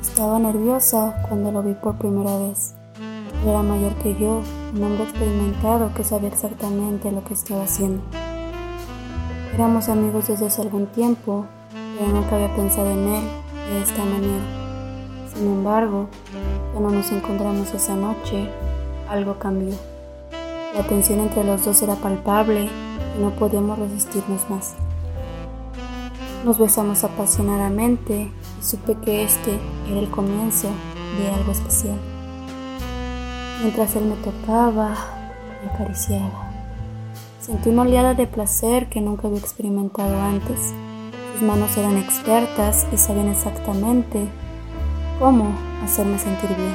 Estaba nerviosa cuando lo vi por primera vez. Era mayor que yo, un hombre experimentado que sabía exactamente lo que estaba haciendo. Éramos amigos desde hace algún tiempo, pero nunca había pensado en él de esta manera. Sin embargo, cuando nos encontramos esa noche, algo cambió. La tensión entre los dos era palpable y no podíamos resistirnos más. Nos besamos apasionadamente supe que este era el comienzo de algo especial. Mientras él me tocaba, me acariciaba. Sentí una oleada de placer que nunca había experimentado antes. Sus manos eran expertas y sabían exactamente cómo hacerme sentir bien.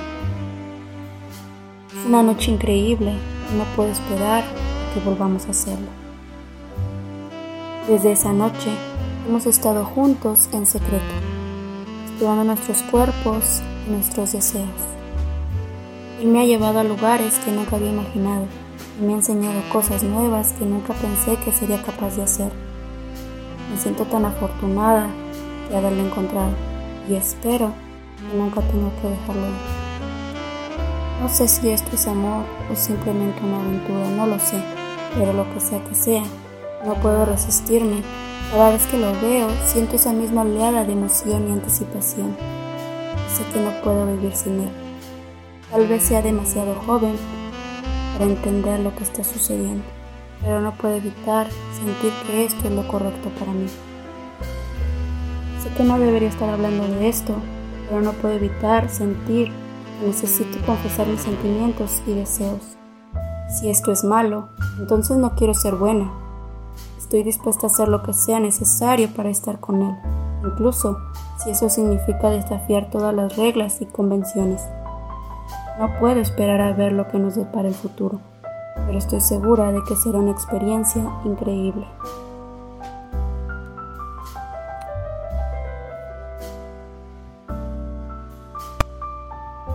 Fue una noche increíble y no puedo esperar que volvamos a hacerlo. Desde esa noche hemos estado juntos en secreto, explorando nuestros cuerpos y nuestros deseos. Él me ha llevado a lugares que nunca había imaginado y me ha enseñado cosas nuevas que nunca pensé que sería capaz de hacer. Me siento tan afortunada de haberlo encontrado y espero que nunca tenga que dejarlo. No sé si esto es amor o simplemente una aventura, no lo sé, pero lo que sea que sea, no puedo resistirme. Cada vez que lo veo, siento esa misma oleada de emoción y anticipación. Sé que no puedo vivir sin él. Tal vez sea demasiado joven para entender lo que está sucediendo, pero no puedo evitar sentir que esto es lo correcto para mí. Sé que no debería estar hablando de esto, pero no puedo evitar sentir que necesito confesar mis sentimientos y deseos. Si esto es malo, entonces no quiero ser buena. Estoy dispuesta a hacer lo que sea necesario para estar con él, incluso si eso significa desafiar todas las reglas y convenciones. No puedo esperar a ver lo que nos depara el futuro, pero estoy segura de que será una experiencia increíble.